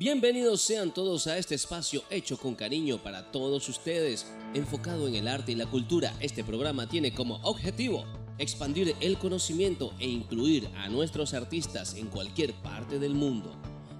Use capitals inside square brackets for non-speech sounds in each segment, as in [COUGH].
Bienvenidos sean todos a este espacio hecho con cariño para todos ustedes, enfocado en el arte y la cultura. Este programa tiene como objetivo expandir el conocimiento e incluir a nuestros artistas en cualquier parte del mundo.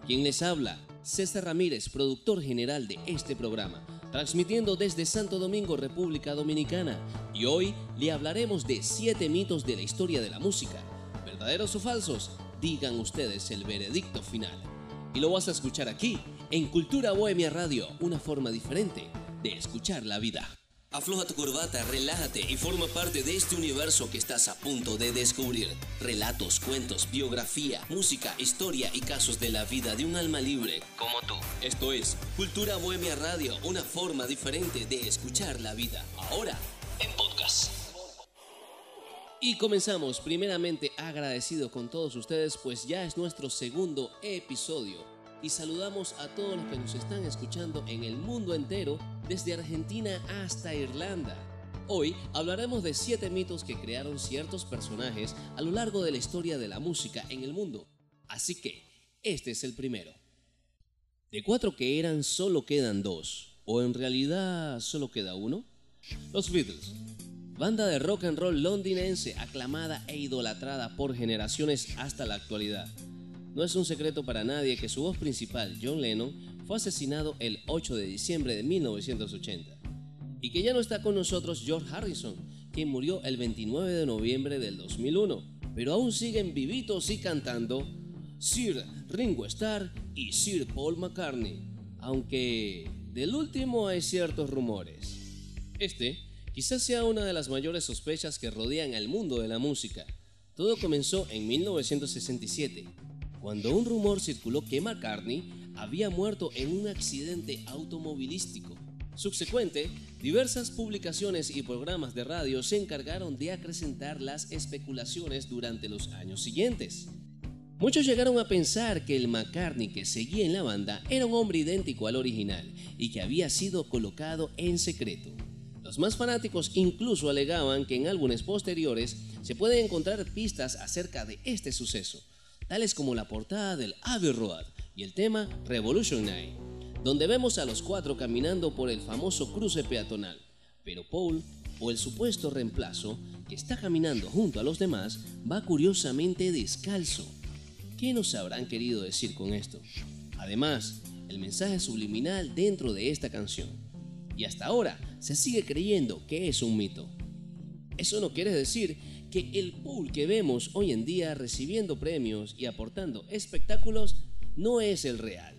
Quien les habla, César Ramírez, productor general de este programa, transmitiendo desde Santo Domingo, República Dominicana. Y hoy le hablaremos de siete mitos de la historia de la música. ¿Verdaderos o falsos? Digan ustedes el veredicto final. Y lo vas a escuchar aquí, en Cultura Bohemia Radio, una forma diferente de escuchar la vida. Afloja tu corbata, relájate y forma parte de este universo que estás a punto de descubrir. Relatos, cuentos, biografía, música, historia y casos de la vida de un alma libre como tú. Esto es Cultura Bohemia Radio, una forma diferente de escuchar la vida. Ahora, en podcast. Y comenzamos primeramente agradecido con todos ustedes, pues ya es nuestro segundo episodio y saludamos a todos los que nos están escuchando en el mundo entero, desde Argentina hasta Irlanda. Hoy hablaremos de siete mitos que crearon ciertos personajes a lo largo de la historia de la música en el mundo. Así que, este es el primero. De cuatro que eran, solo quedan dos. ¿O en realidad solo queda uno? Los Beatles. Banda de rock and roll londinense aclamada e idolatrada por generaciones hasta la actualidad. No es un secreto para nadie que su voz principal, John Lennon, fue asesinado el 8 de diciembre de 1980. Y que ya no está con nosotros George Harrison, quien murió el 29 de noviembre del 2001. Pero aún siguen vivitos y cantando Sir Ringo Starr y Sir Paul McCartney. Aunque del último hay ciertos rumores. Este quizás sea una de las mayores sospechas que rodean al mundo de la música. Todo comenzó en 1967 cuando un rumor circuló que McCartney había muerto en un accidente automovilístico. Subsecuente, diversas publicaciones y programas de radio se encargaron de acrecentar las especulaciones durante los años siguientes. Muchos llegaron a pensar que el McCartney que seguía en la banda era un hombre idéntico al original y que había sido colocado en secreto. Los más fanáticos incluso alegaban que en álbumes posteriores se pueden encontrar pistas acerca de este suceso, tales como la portada del Abbey Road y el tema Revolution Night, donde vemos a los cuatro caminando por el famoso cruce peatonal, pero Paul, o el supuesto reemplazo, que está caminando junto a los demás, va curiosamente descalzo. ¿Qué nos habrán querido decir con esto? Además, el mensaje subliminal dentro de esta canción. Y hasta ahora se sigue creyendo que es un mito. Eso no quiere decir que el pool que vemos hoy en día recibiendo premios y aportando espectáculos no es el real,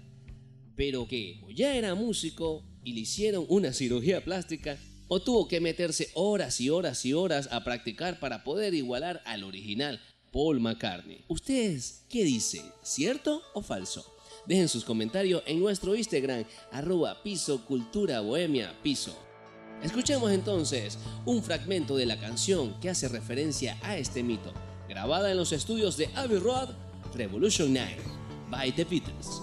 pero que ya era músico y le hicieron una cirugía plástica o tuvo que meterse horas y horas y horas a practicar para poder igualar al original Paul McCartney. ¿Ustedes qué dicen? ¿Cierto o falso? Dejen sus comentarios en nuestro Instagram, arroba piso cultura bohemia piso. Escuchemos entonces un fragmento de la canción que hace referencia a este mito, grabada en los estudios de Abbey Road, Revolution 9, by The Beatles.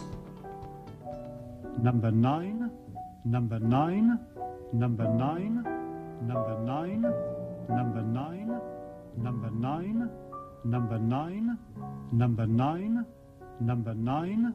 Number 9, number 9, number 9, number 9, number 9, number 9, number 9, number 9, number 9,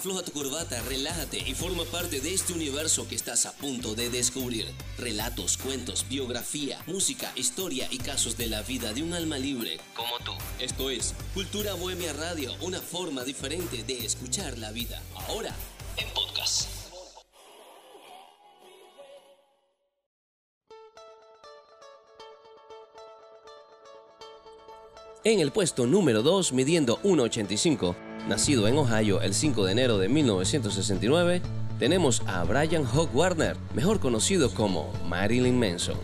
Afloja tu corbata, relájate y forma parte de este universo que estás a punto de descubrir. Relatos, cuentos, biografía, música, historia y casos de la vida de un alma libre como tú. Esto es Cultura Bohemia Radio, una forma diferente de escuchar la vida. Ahora, en podcast. En el puesto número 2, midiendo 1,85, nacido en Ohio el 5 de enero de 1969, tenemos a Brian Hogg Warner, mejor conocido como Marilyn Manson.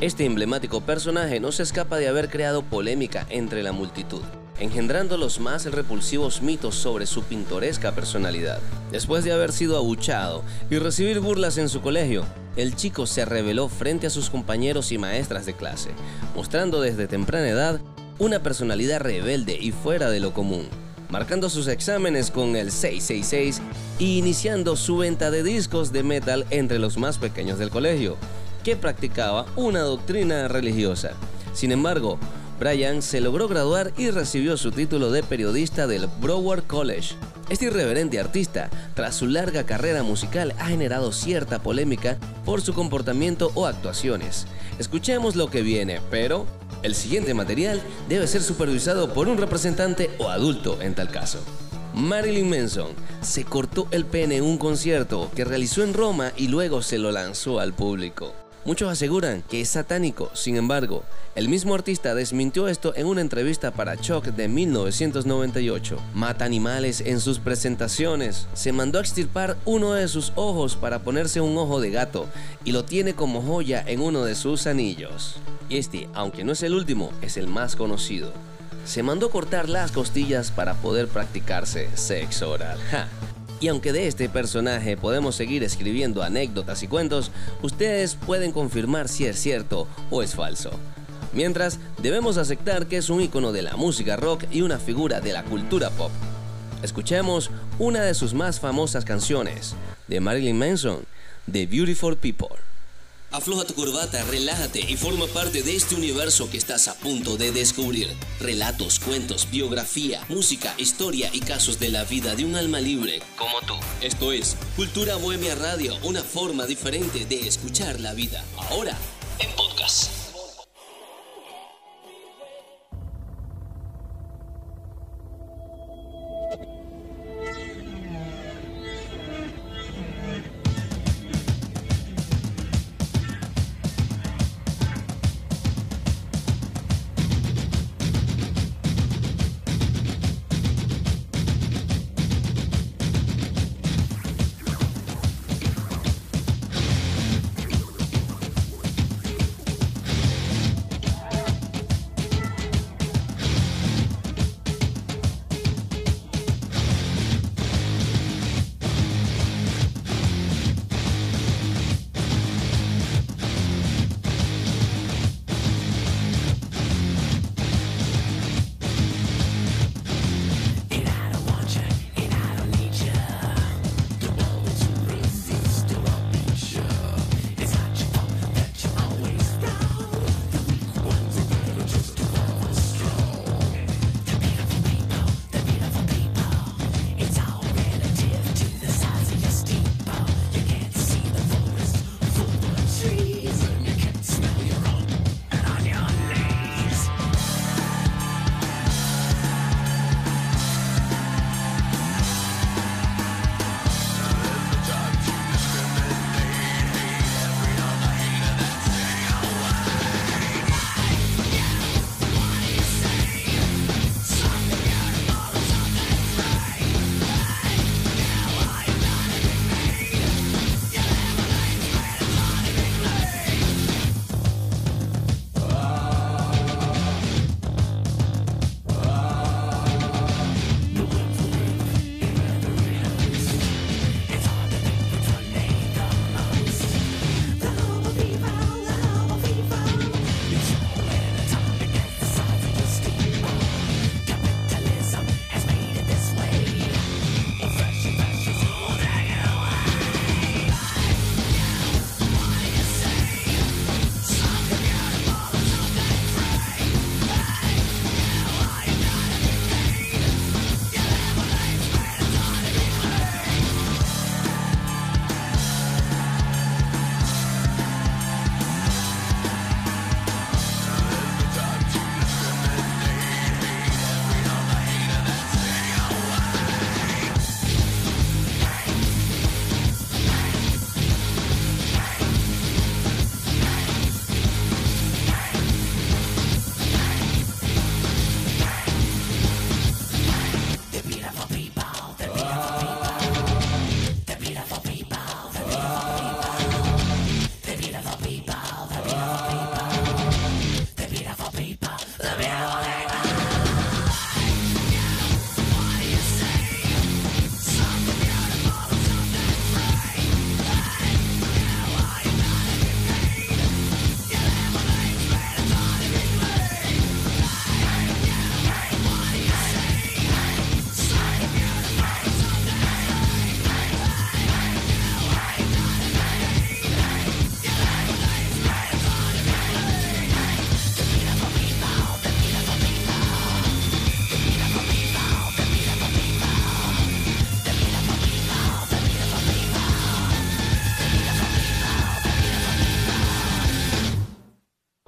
Este emblemático personaje no se escapa de haber creado polémica entre la multitud. engendrando los más repulsivos mitos sobre su pintoresca personalidad. Después de haber sido abuchado y recibir burlas en su colegio, el chico se reveló frente a sus compañeros y maestras de clase, mostrando desde temprana edad una personalidad rebelde y fuera de lo común, marcando sus exámenes con el 666 y iniciando su venta de discos de metal entre los más pequeños del colegio, que practicaba una doctrina religiosa. Sin embargo, Brian se logró graduar y recibió su título de periodista del Broward College. Este irreverente artista, tras su larga carrera musical, ha generado cierta polémica por su comportamiento o actuaciones. Escuchemos lo que viene, pero el siguiente material debe ser supervisado por un representante o adulto en tal caso. Marilyn Manson se cortó el pene en un concierto que realizó en Roma y luego se lo lanzó al público. Muchos aseguran que es satánico, sin embargo, el mismo artista desmintió esto en una entrevista para Chuck de 1998. Mata animales en sus presentaciones. Se mandó a extirpar uno de sus ojos para ponerse un ojo de gato y lo tiene como joya en uno de sus anillos. Y este, aunque no es el último, es el más conocido. Se mandó cortar las costillas para poder practicarse sexo oral. Y aunque de este personaje podemos seguir escribiendo anécdotas y cuentos, ustedes pueden confirmar si es cierto o es falso. Mientras, debemos aceptar que es un icono de la música rock y una figura de la cultura pop. Escuchemos una de sus más famosas canciones, de Marilyn Manson, The Beautiful People. Afloja tu corbata, relájate y forma parte de este universo que estás a punto de descubrir. Relatos, cuentos, biografía, música, historia y casos de la vida de un alma libre como tú. Esto es Cultura Bohemia Radio, una forma diferente de escuchar la vida. Ahora, en podcast.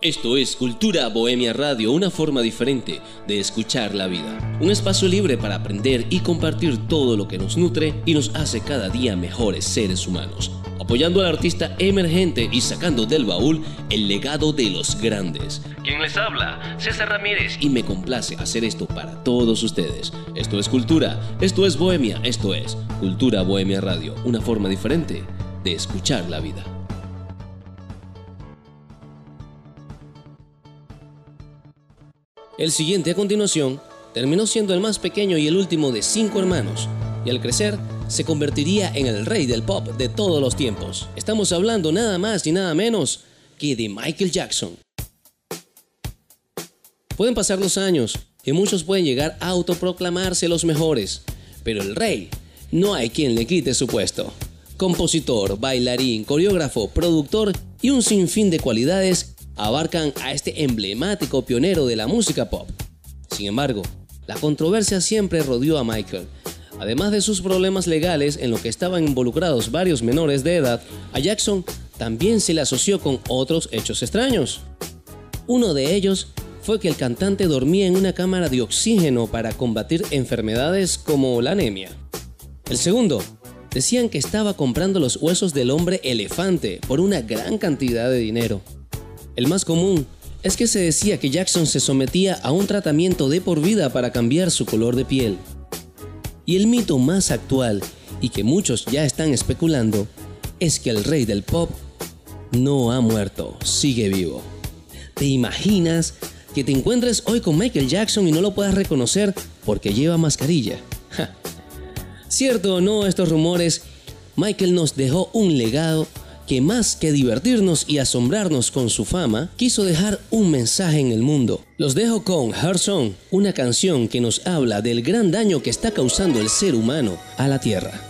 Esto es Cultura Bohemia Radio, una forma diferente de escuchar la vida. Un espacio libre para aprender y compartir todo lo que nos nutre y nos hace cada día mejores seres humanos. Apoyando al artista emergente y sacando del baúl el legado de los grandes. Quien les habla, César Ramírez, y me complace hacer esto para todos ustedes. Esto es Cultura, esto es Bohemia, esto es Cultura Bohemia Radio, una forma diferente de escuchar la vida. El siguiente a continuación terminó siendo el más pequeño y el último de cinco hermanos, y al crecer se convertiría en el rey del pop de todos los tiempos. Estamos hablando nada más y nada menos que de Michael Jackson. Pueden pasar los años y muchos pueden llegar a autoproclamarse los mejores, pero el rey no hay quien le quite su puesto. Compositor, bailarín, coreógrafo, productor y un sinfín de cualidades abarcan a este emblemático pionero de la música pop. Sin embargo, la controversia siempre rodeó a Michael. Además de sus problemas legales en los que estaban involucrados varios menores de edad, a Jackson también se le asoció con otros hechos extraños. Uno de ellos fue que el cantante dormía en una cámara de oxígeno para combatir enfermedades como la anemia. El segundo, decían que estaba comprando los huesos del hombre elefante por una gran cantidad de dinero. El más común es que se decía que Jackson se sometía a un tratamiento de por vida para cambiar su color de piel. Y el mito más actual, y que muchos ya están especulando, es que el rey del pop no ha muerto, sigue vivo. ¿Te imaginas que te encuentres hoy con Michael Jackson y no lo puedas reconocer porque lleva mascarilla? [LAUGHS] Cierto o no estos rumores, Michael nos dejó un legado que más que divertirnos y asombrarnos con su fama, quiso dejar un mensaje en el mundo. Los dejo con Her Song, una canción que nos habla del gran daño que está causando el ser humano a la Tierra.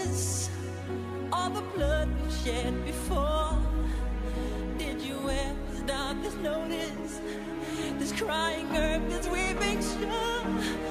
All the blood we've shed before. Did you ever stop this notice? This crying earth, this weeping shore.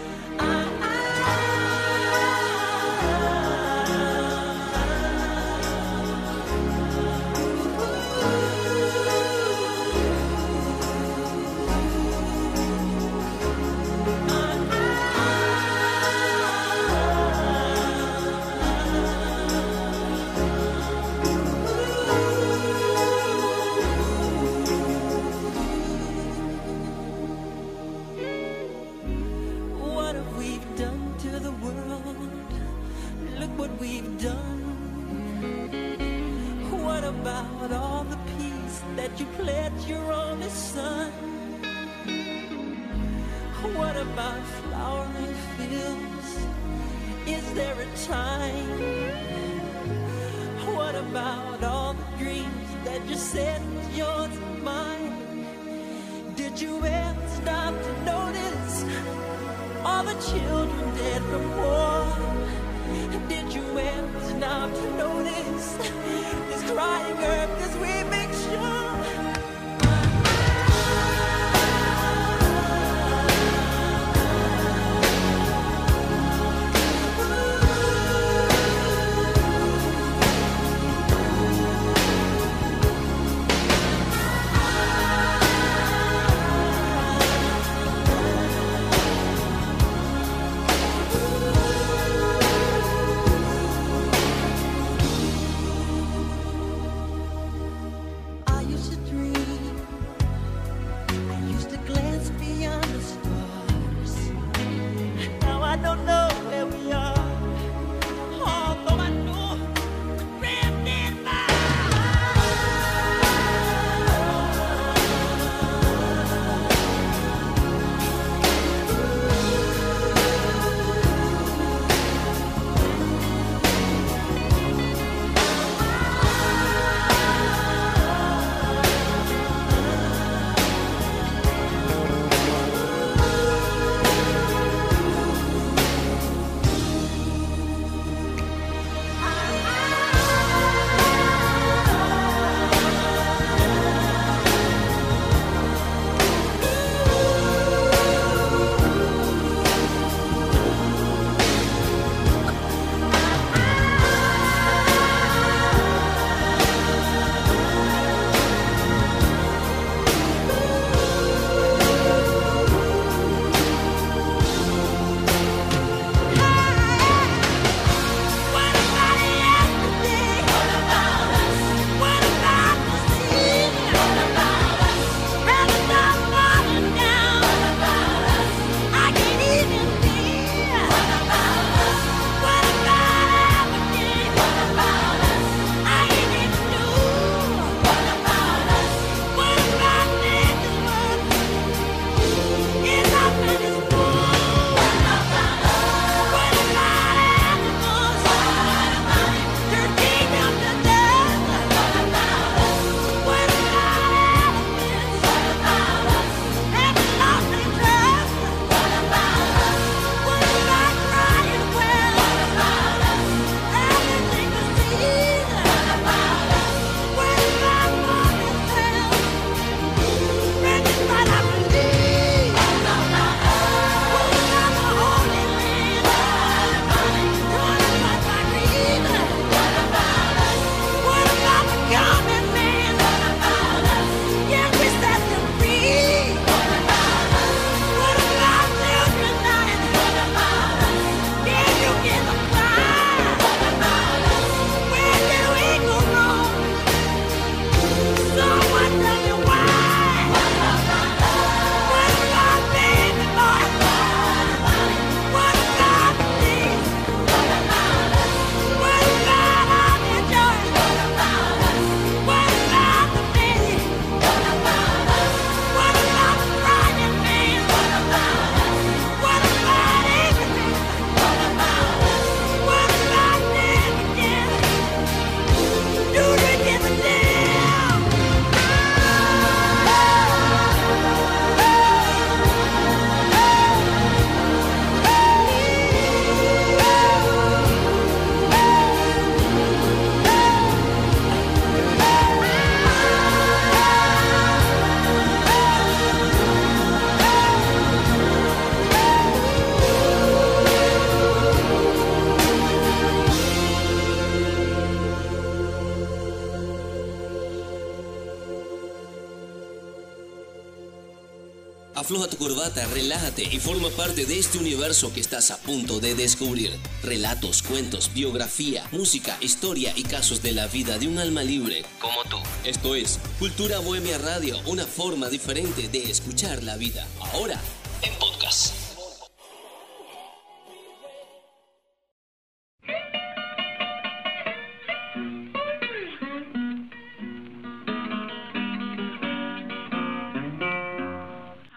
Relájate y forma parte de este universo que estás a punto de descubrir. Relatos, cuentos, biografía, música, historia y casos de la vida de un alma libre como tú. Esto es Cultura Bohemia Radio, una forma diferente de escuchar la vida. Ahora,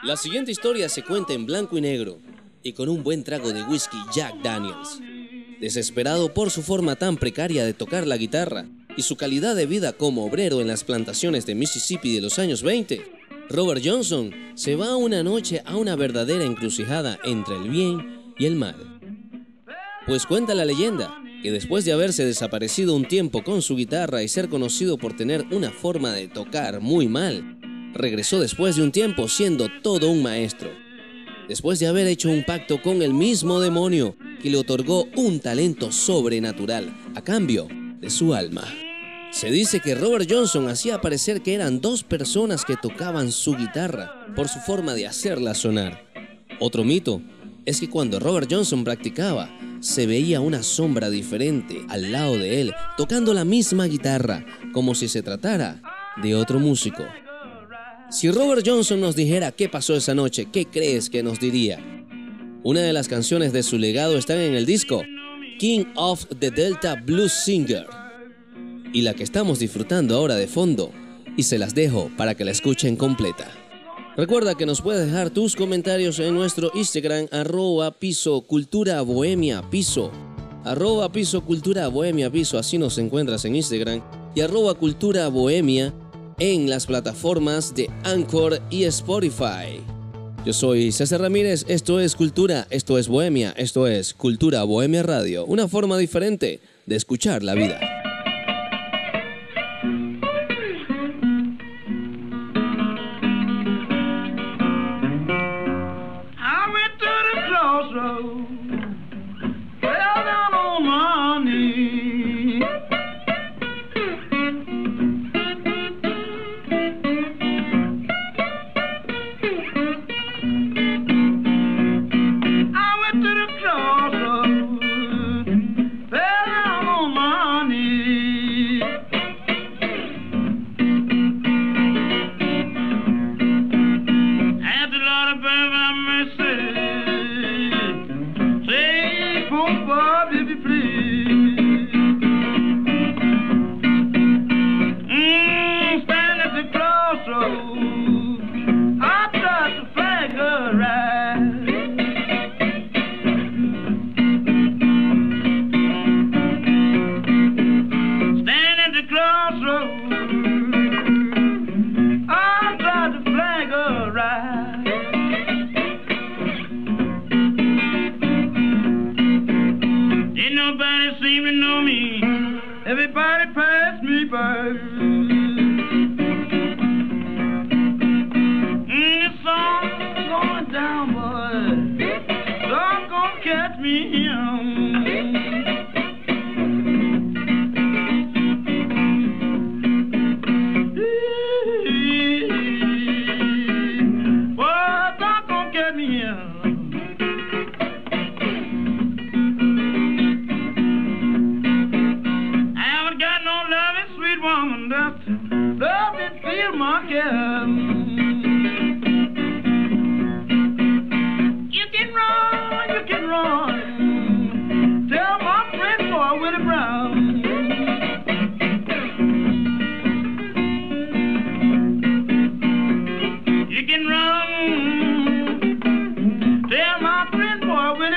La siguiente historia se cuenta en blanco y negro y con un buen trago de whisky Jack Daniels. Desesperado por su forma tan precaria de tocar la guitarra y su calidad de vida como obrero en las plantaciones de Mississippi de los años 20, Robert Johnson se va una noche a una verdadera encrucijada entre el bien y el mal. Pues cuenta la leyenda que después de haberse desaparecido un tiempo con su guitarra y ser conocido por tener una forma de tocar muy mal, regresó después de un tiempo siendo todo un maestro. Después de haber hecho un pacto con el mismo demonio que le otorgó un talento sobrenatural a cambio de su alma. Se dice que Robert Johnson hacía parecer que eran dos personas que tocaban su guitarra por su forma de hacerla sonar. Otro mito es que cuando Robert Johnson practicaba, se veía una sombra diferente al lado de él tocando la misma guitarra, como si se tratara de otro músico. Si Robert Johnson nos dijera qué pasó esa noche, ¿qué crees que nos diría? Una de las canciones de su legado están en el disco King of the Delta Blues Singer y la que estamos disfrutando ahora de fondo y se las dejo para que la escuchen completa. Recuerda que nos puedes dejar tus comentarios en nuestro Instagram arroba piso cultura bohemia piso arroba piso cultura bohemia piso así nos encuentras en Instagram y arroba cultura bohemia en las plataformas de Anchor y Spotify. Yo soy César Ramírez, esto es Cultura, esto es Bohemia, esto es Cultura Bohemia Radio, una forma diferente de escuchar la vida.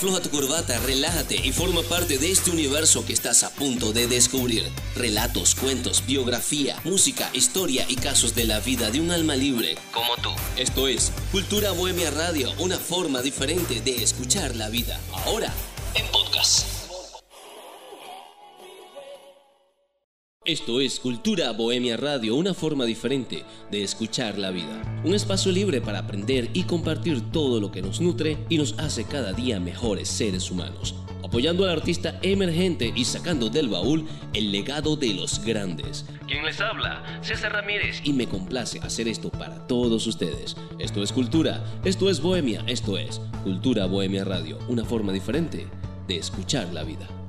Afloja tu corbata, relájate y forma parte de este universo que estás a punto de descubrir. Relatos, cuentos, biografía, música, historia y casos de la vida de un alma libre como tú. Esto es Cultura Bohemia Radio, una forma diferente de escuchar la vida. Ahora, en podcast. Esto es Cultura Bohemia Radio, una forma diferente de escuchar la vida. Un espacio libre para aprender y compartir todo lo que nos nutre y nos hace cada día mejores seres humanos. Apoyando al artista emergente y sacando del baúl el legado de los grandes. ¿Quién les habla? César Ramírez y me complace hacer esto para todos ustedes. Esto es Cultura, esto es Bohemia, esto es Cultura Bohemia Radio, una forma diferente de escuchar la vida.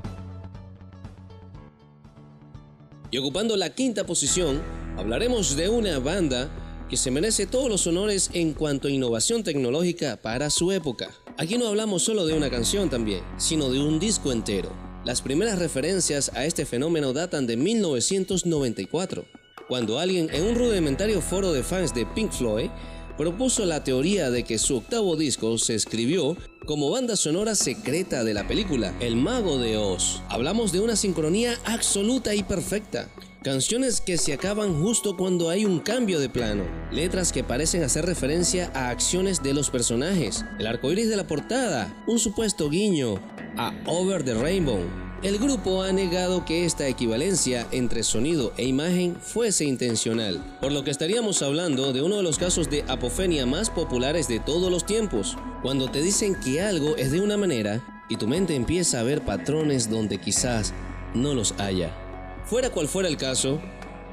Y ocupando la quinta posición, hablaremos de una banda que se merece todos los honores en cuanto a innovación tecnológica para su época. Aquí no hablamos solo de una canción también, sino de un disco entero. Las primeras referencias a este fenómeno datan de 1994, cuando alguien en un rudimentario foro de fans de Pink Floyd propuso la teoría de que su octavo disco se escribió como banda sonora secreta de la película El Mago de Oz. Hablamos de una sincronía absoluta y perfecta. Canciones que se acaban justo cuando hay un cambio de plano. Letras que parecen hacer referencia a acciones de los personajes. El arco iris de la portada. Un supuesto guiño a Over the Rainbow. El grupo ha negado que esta equivalencia entre sonido e imagen fuese intencional, por lo que estaríamos hablando de uno de los casos de apofenia más populares de todos los tiempos, cuando te dicen que algo es de una manera y tu mente empieza a ver patrones donde quizás no los haya. Fuera cual fuera el caso,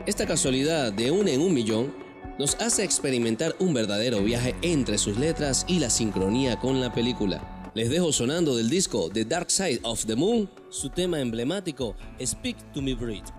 esta casualidad de un en un millón nos hace experimentar un verdadero viaje entre sus letras y la sincronía con la película. Les dejo sonando del disco The Dark Side of the Moon su tema emblemático Speak to Me Breed.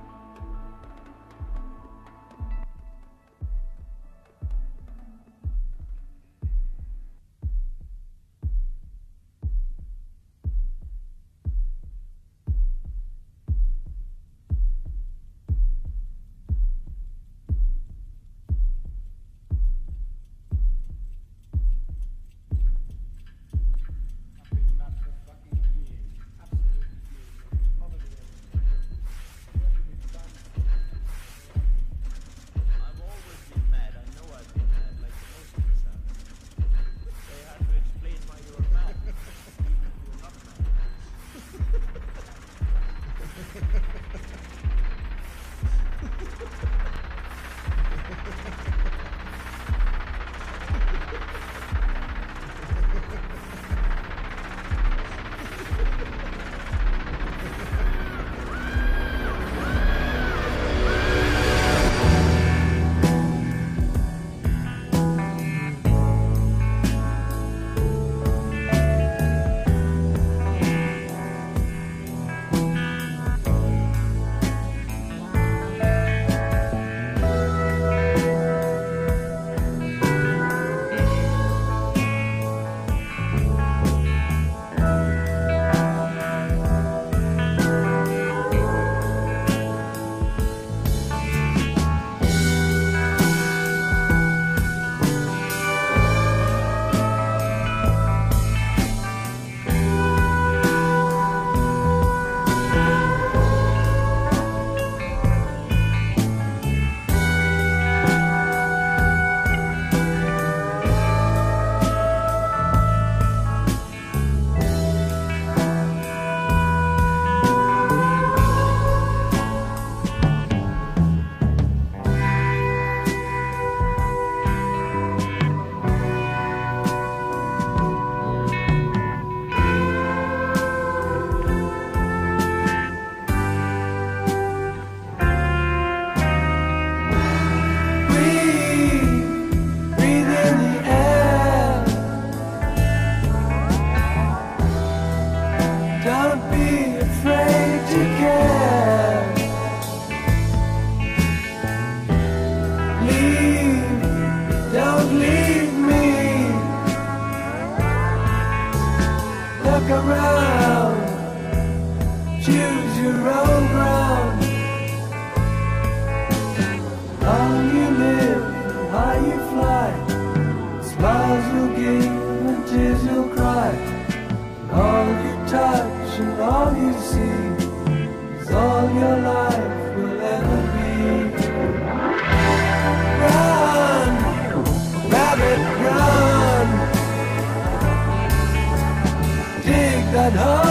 at home.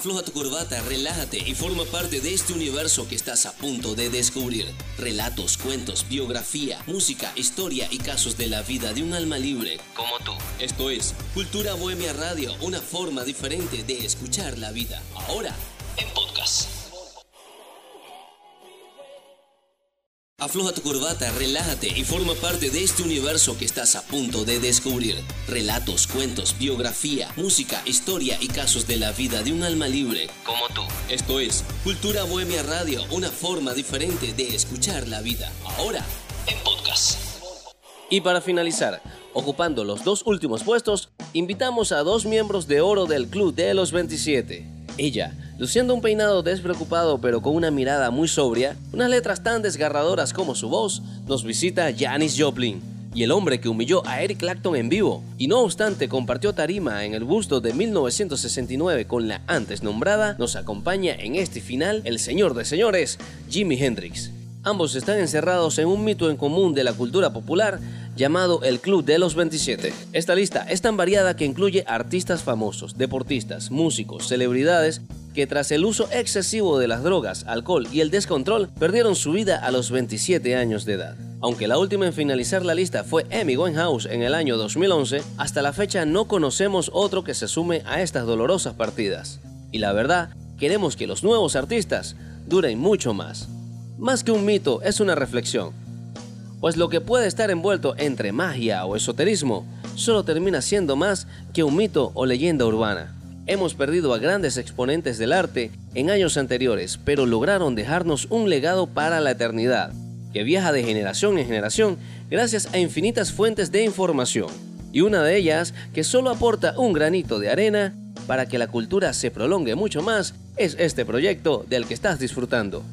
Afloja tu corbata, relájate y forma parte de este universo que estás a punto de descubrir. Relatos, cuentos, biografía, música, historia y casos de la vida de un alma libre como tú. Esto es Cultura Bohemia Radio, una forma diferente de escuchar la vida. Ahora, en podcast. Afloja tu corbata, relájate y forma parte de este universo que estás a punto de descubrir. Relatos, cuentos, biografía, música, historia y casos de la vida de un alma libre como tú. Esto es Cultura Bohemia Radio, una forma diferente de escuchar la vida. Ahora, en podcast. Y para finalizar, ocupando los dos últimos puestos, invitamos a dos miembros de oro del Club de los 27. Ella, luciendo un peinado despreocupado pero con una mirada muy sobria, unas letras tan desgarradoras como su voz, nos visita Janis Joplin. Y el hombre que humilló a Eric Clapton en vivo, y no obstante compartió tarima en el busto de 1969 con la antes nombrada, nos acompaña en este final el señor de señores, Jimi Hendrix. Ambos están encerrados en un mito en común de la cultura popular llamado el Club de los 27. Esta lista es tan variada que incluye artistas famosos, deportistas, músicos, celebridades que tras el uso excesivo de las drogas, alcohol y el descontrol perdieron su vida a los 27 años de edad. Aunque la última en finalizar la lista fue Amy Winehouse en el año 2011, hasta la fecha no conocemos otro que se sume a estas dolorosas partidas. Y la verdad, queremos que los nuevos artistas duren mucho más. Más que un mito, es una reflexión. Pues lo que puede estar envuelto entre magia o esoterismo solo termina siendo más que un mito o leyenda urbana. Hemos perdido a grandes exponentes del arte en años anteriores, pero lograron dejarnos un legado para la eternidad, que viaja de generación en generación gracias a infinitas fuentes de información. Y una de ellas, que solo aporta un granito de arena para que la cultura se prolongue mucho más, es este proyecto del que estás disfrutando.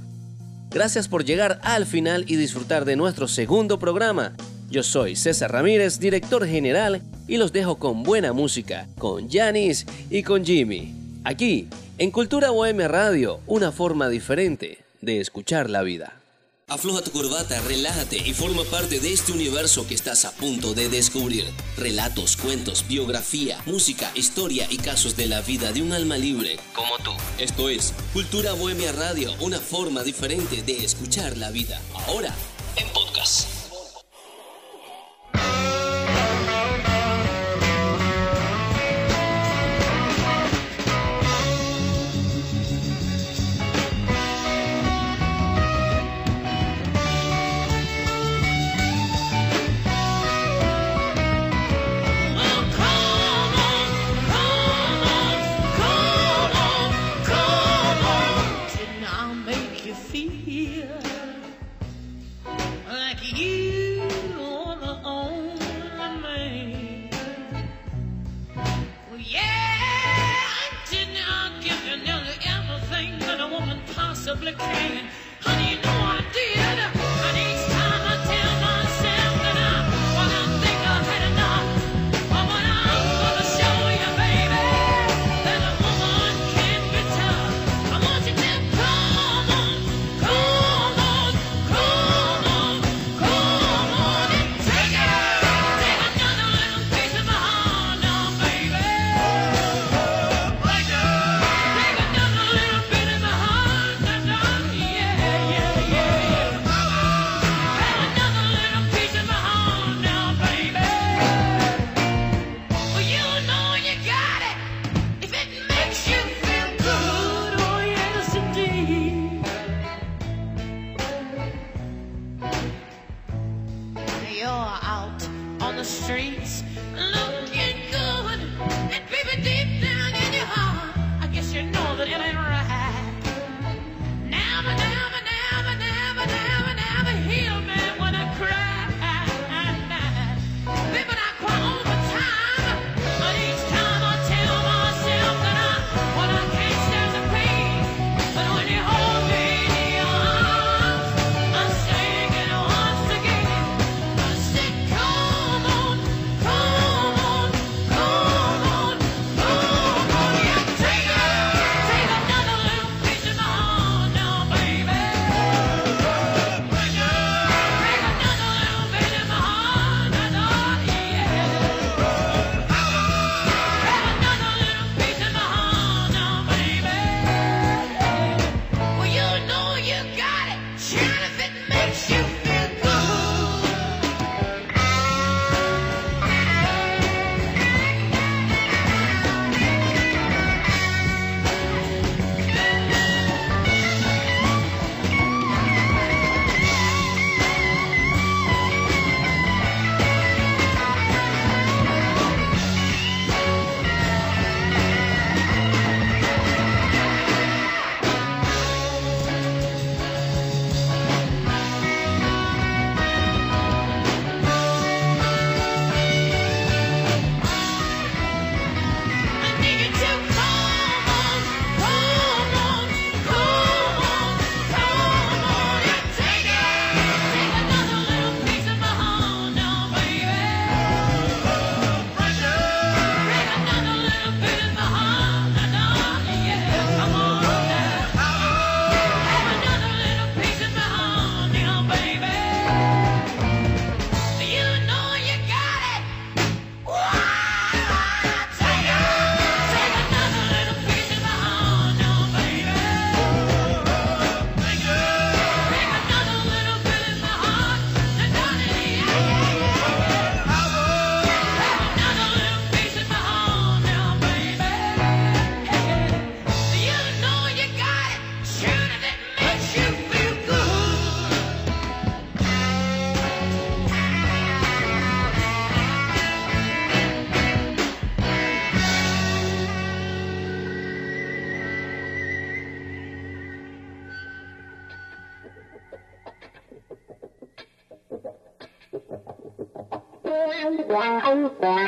Gracias por llegar al final y disfrutar de nuestro segundo programa. Yo soy César Ramírez, director general, y los dejo con buena música, con Janis y con Jimmy. Aquí, en Cultura Bohemia Radio, una forma diferente de escuchar la vida. Afloja tu corbata, relájate y forma parte de este universo que estás a punto de descubrir. Relatos, cuentos, biografía, música, historia y casos de la vida de un alma libre como tú. Esto es Cultura Bohemia Radio, una forma diferente de escuchar la vida. Ahora, en podcast.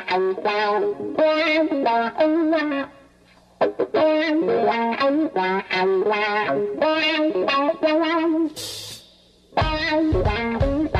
anh sao quên là anh là quên là anh là anh là quên là quên quên là anh là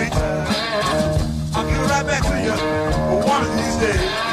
sweet. I'll get right back to you one of these days.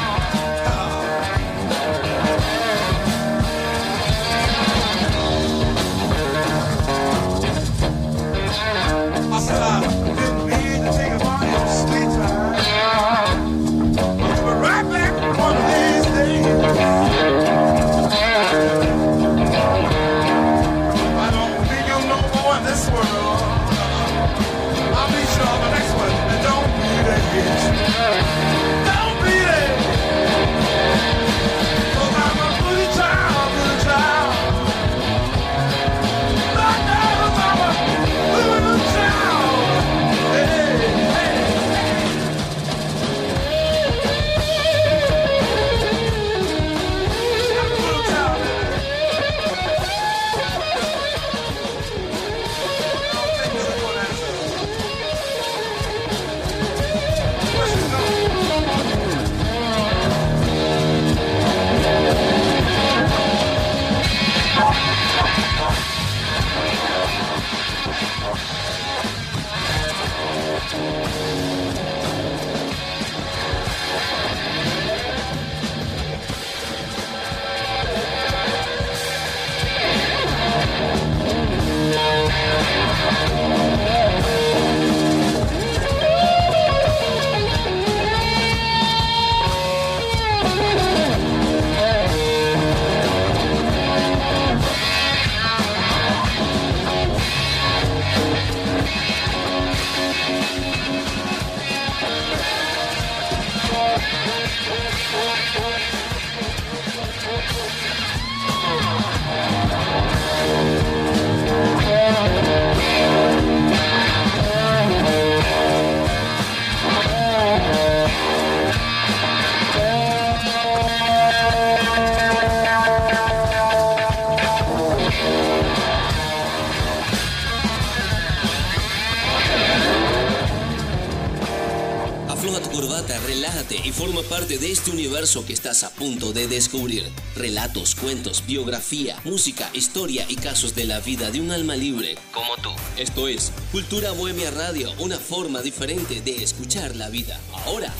Que estás a punto de descubrir. Relatos, cuentos, biografía, música, historia y casos de la vida de un alma libre como tú. Esto es Cultura Bohemia Radio, una forma diferente de escuchar la vida. Ahora.